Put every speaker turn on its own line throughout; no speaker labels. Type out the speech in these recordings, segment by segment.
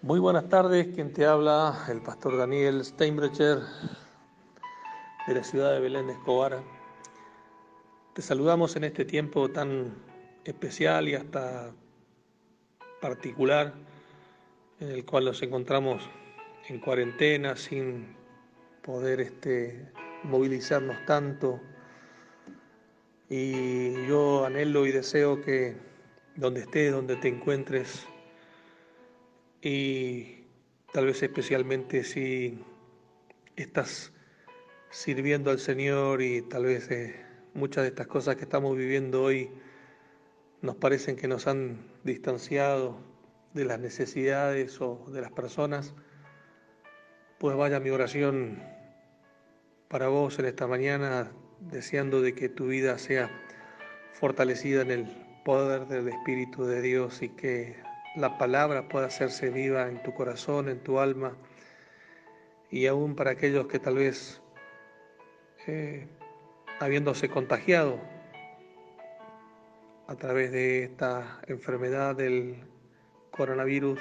Muy buenas tardes, quien te habla, el pastor Daniel Steinbrecher de la ciudad de Belén de Escobar. Te saludamos en este tiempo tan especial y hasta particular en el cual nos encontramos en cuarentena sin poder este, movilizarnos tanto. Y yo anhelo y deseo que donde estés, donde te encuentres, y tal vez especialmente si estás sirviendo al Señor y tal vez eh, muchas de estas cosas que estamos viviendo hoy nos parecen que nos han distanciado de las necesidades o de las personas, pues vaya mi oración para vos en esta mañana, deseando de que tu vida sea fortalecida en el poder del Espíritu de Dios y que la palabra pueda hacerse viva en tu corazón, en tu alma, y aún para aquellos que tal vez, eh, habiéndose contagiado a través de esta enfermedad del coronavirus,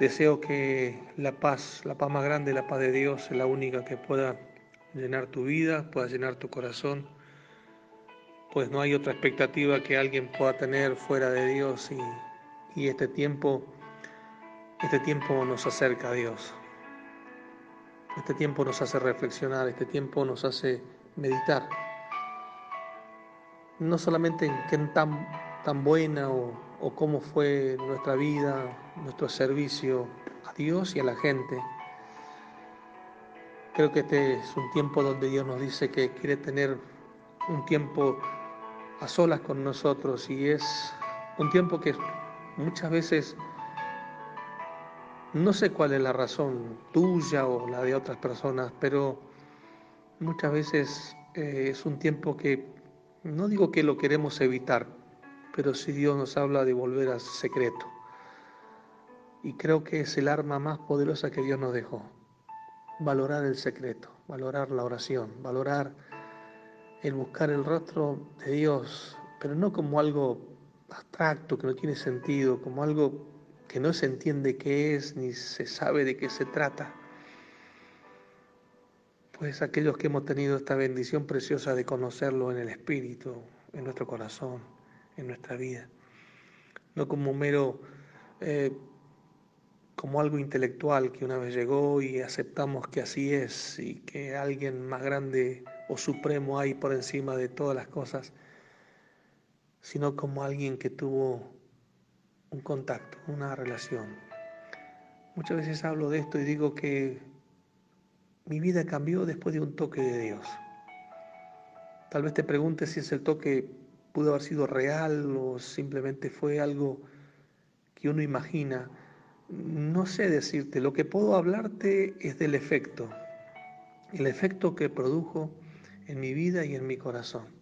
deseo que la paz, la paz más grande, la paz de Dios, es la única que pueda llenar tu vida, pueda llenar tu corazón, pues no hay otra expectativa que alguien pueda tener fuera de Dios y y este tiempo, este tiempo nos acerca a Dios. Este tiempo nos hace reflexionar, este tiempo nos hace meditar. No solamente en qué tan, tan buena o, o cómo fue nuestra vida, nuestro servicio a Dios y a la gente. Creo que este es un tiempo donde Dios nos dice que quiere tener un tiempo a solas con nosotros y es un tiempo que Muchas veces no sé cuál es la razón tuya o la de otras personas, pero muchas veces eh, es un tiempo que no digo que lo queremos evitar, pero si Dios nos habla de volver al secreto. Y creo que es el arma más poderosa que Dios nos dejó. Valorar el secreto, valorar la oración, valorar el buscar el rostro de Dios, pero no como algo abstracto, que no tiene sentido, como algo que no se entiende qué es ni se sabe de qué se trata. Pues aquellos que hemos tenido esta bendición preciosa de conocerlo en el Espíritu, en nuestro corazón, en nuestra vida, no como mero, eh, como algo intelectual que una vez llegó y aceptamos que así es y que alguien más grande o supremo hay por encima de todas las cosas sino como alguien que tuvo un contacto, una relación. Muchas veces hablo de esto y digo que mi vida cambió después de un toque de Dios. Tal vez te preguntes si ese toque pudo haber sido real o simplemente fue algo que uno imagina. No sé decirte, lo que puedo hablarte es del efecto, el efecto que produjo en mi vida y en mi corazón.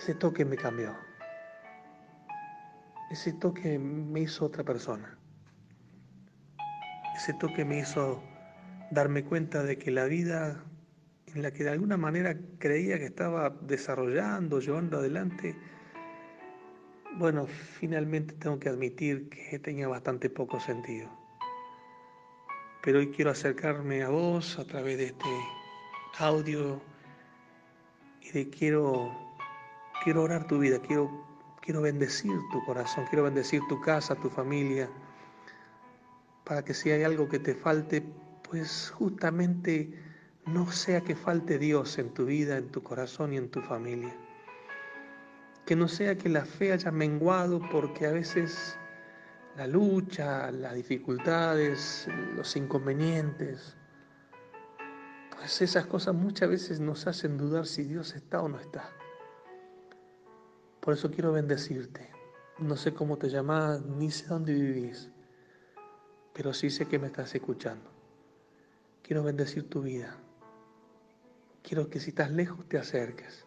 Ese toque me cambió. Ese toque me hizo otra persona. Ese toque me hizo darme cuenta de que la vida en la que de alguna manera creía que estaba desarrollando, llevando adelante, bueno, finalmente tengo que admitir que tenía bastante poco sentido. Pero hoy quiero acercarme a vos a través de este audio y de quiero quiero orar tu vida, quiero, quiero bendecir tu corazón, quiero bendecir tu casa, tu familia, para que si hay algo que te falte, pues justamente no sea que falte Dios en tu vida, en tu corazón y en tu familia. Que no sea que la fe haya menguado porque a veces la lucha, las dificultades, los inconvenientes, pues esas cosas muchas veces nos hacen dudar si Dios está o no está. Por eso quiero bendecirte. No sé cómo te llamas, ni sé dónde vivís, pero sí sé que me estás escuchando. Quiero bendecir tu vida. Quiero que si estás lejos te acerques.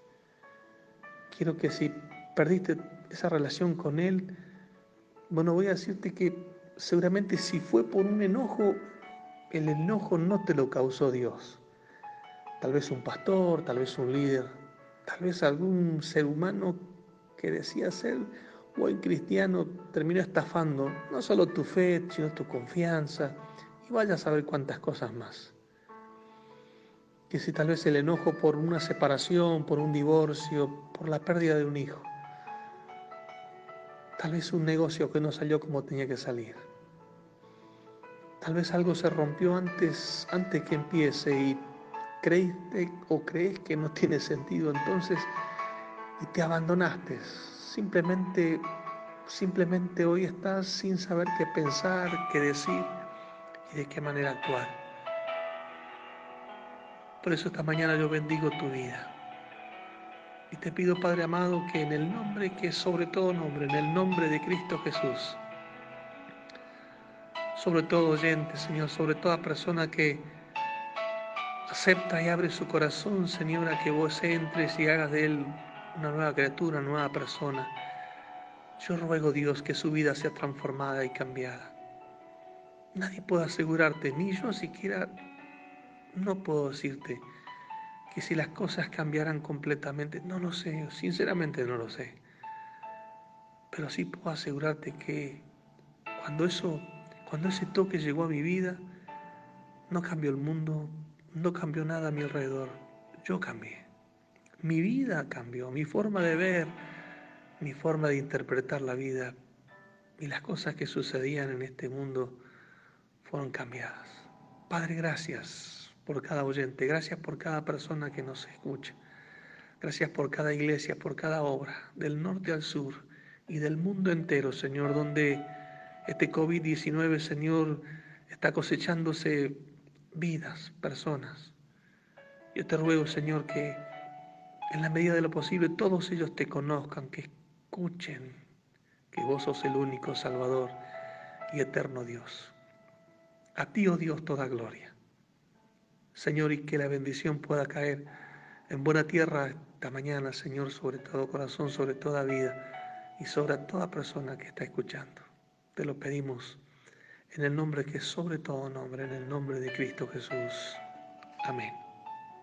Quiero que si perdiste esa relación con Él, bueno, voy a decirte que seguramente si fue por un enojo, el enojo no te lo causó Dios. Tal vez un pastor, tal vez un líder, tal vez algún ser humano que decía ser buen cristiano terminó estafando no solo tu fe, sino tu confianza y vaya a saber cuántas cosas más. Que si tal vez el enojo por una separación, por un divorcio, por la pérdida de un hijo, tal vez un negocio que no salió como tenía que salir. Tal vez algo se rompió antes, antes que empiece y creíste o crees que no tiene sentido entonces y te abandonaste. Simplemente, simplemente hoy estás sin saber qué pensar, qué decir y de qué manera actuar. Por eso esta mañana yo bendigo tu vida. Y te pido, Padre amado, que en el nombre que sobre todo nombre, en el nombre de Cristo Jesús, sobre todo oyente, Señor, sobre toda persona que acepta y abre su corazón, Señor, a que vos entres y hagas de él una nueva criatura, una nueva persona. Yo ruego, Dios, que su vida sea transformada y cambiada. Nadie puede asegurarte, ni yo siquiera no puedo decirte que si las cosas cambiaran completamente, no lo sé, sinceramente no lo sé. Pero sí puedo asegurarte que cuando eso, cuando ese toque llegó a mi vida, no cambió el mundo, no cambió nada a mi alrededor. Yo cambié. Mi vida cambió, mi forma de ver, mi forma de interpretar la vida y las cosas que sucedían en este mundo fueron cambiadas. Padre, gracias por cada oyente, gracias por cada persona que nos escucha, gracias por cada iglesia, por cada obra, del norte al sur y del mundo entero, Señor, donde este COVID-19, Señor, está cosechándose vidas, personas. Yo te ruego, Señor, que en la medida de lo posible todos ellos te conozcan, que escuchen que vos sos el único Salvador y eterno Dios. A ti, oh Dios, toda gloria. Señor, y que la bendición pueda caer en buena tierra esta mañana, Señor, sobre todo corazón, sobre toda vida y sobre toda persona que está escuchando. Te lo pedimos en el nombre que es sobre todo nombre, en el nombre de Cristo Jesús. Amén.